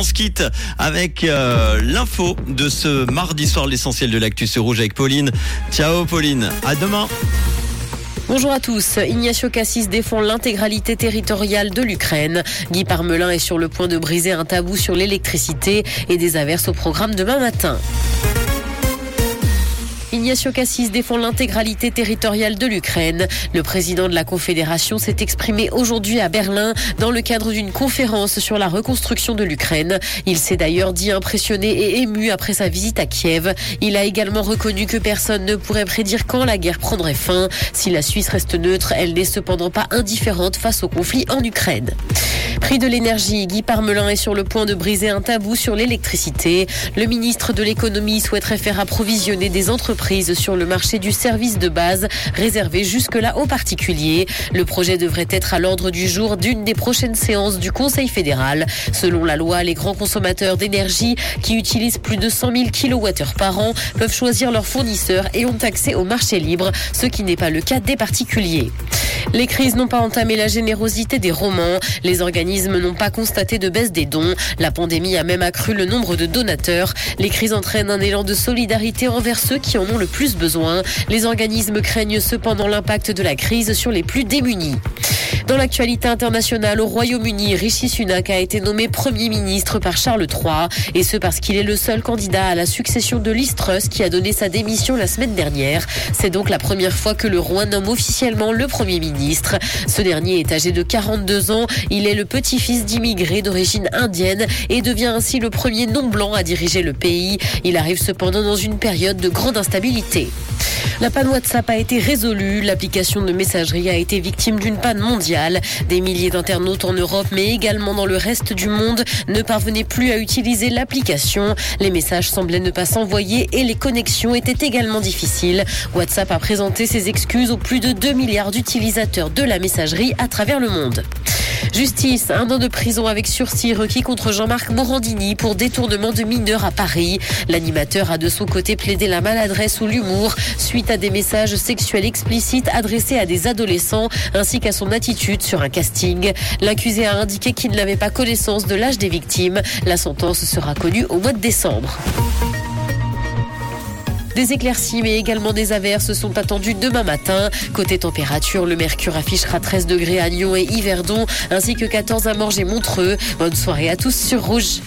on se quitte avec euh, l'info de ce mardi soir, l'essentiel de l'actu sur rouge avec Pauline. Ciao Pauline, à demain. Bonjour à tous. Ignacio Cassis défend l'intégralité territoriale de l'Ukraine. Guy Parmelin est sur le point de briser un tabou sur l'électricité et des averses au programme demain matin. Ignacio Cassis défend l'intégralité territoriale de l'Ukraine. Le président de la Confédération s'est exprimé aujourd'hui à Berlin dans le cadre d'une conférence sur la reconstruction de l'Ukraine. Il s'est d'ailleurs dit impressionné et ému après sa visite à Kiev. Il a également reconnu que personne ne pourrait prédire quand la guerre prendrait fin. Si la Suisse reste neutre, elle n'est cependant pas indifférente face au conflit en Ukraine. Prix de l'énergie, Guy Parmelin est sur le point de briser un tabou sur l'électricité. Le ministre de l'économie souhaiterait faire approvisionner des entreprises sur le marché du service de base réservé jusque-là aux particuliers. Le projet devrait être à l'ordre du jour d'une des prochaines séances du Conseil fédéral. Selon la loi, les grands consommateurs d'énergie qui utilisent plus de 100 000 kWh par an peuvent choisir leur fournisseur et ont accès au marché libre, ce qui n'est pas le cas des particuliers. Les crises n'ont pas entamé la générosité des romans. Les organismes n'ont pas constaté de baisse des dons. La pandémie a même accru le nombre de donateurs. Les crises entraînent un élan de solidarité envers ceux qui en ont le plus besoin. Les organismes craignent cependant l'impact de la crise sur les plus démunis. Dans l'actualité internationale, au Royaume-Uni, Rishi Sunak a été nommé Premier ministre par Charles III, et ce parce qu'il est le seul candidat à la succession de Liz Truss qui a donné sa démission la semaine dernière. C'est donc la première fois que le roi nomme officiellement le Premier ministre. Ce dernier est âgé de 42 ans, il est le petit-fils d'immigrés d'origine indienne et devient ainsi le premier non-blanc à diriger le pays. Il arrive cependant dans une période de grande instabilité. La panne WhatsApp a été résolue. L'application de messagerie a été victime d'une panne mondiale. Des milliers d'internautes en Europe, mais également dans le reste du monde, ne parvenaient plus à utiliser l'application. Les messages semblaient ne pas s'envoyer et les connexions étaient également difficiles. WhatsApp a présenté ses excuses aux plus de 2 milliards d'utilisateurs de la messagerie à travers le monde. Justice, un an de prison avec sursis requis contre Jean-Marc Morandini pour détournement de mineurs à Paris. L'animateur a de son côté plaidé la maladresse ou l'humour suite à des messages sexuels explicites adressés à des adolescents ainsi qu'à son attitude sur un casting. L'accusé a indiqué qu'il n'avait pas connaissance de l'âge des victimes. La sentence sera connue au mois de décembre. Des éclaircies mais également des averses sont attendues demain matin. Côté température, le mercure affichera 13 degrés à Lyon et Yverdon ainsi que 14 à Morges et Montreux. Bonne soirée à tous sur Rouge.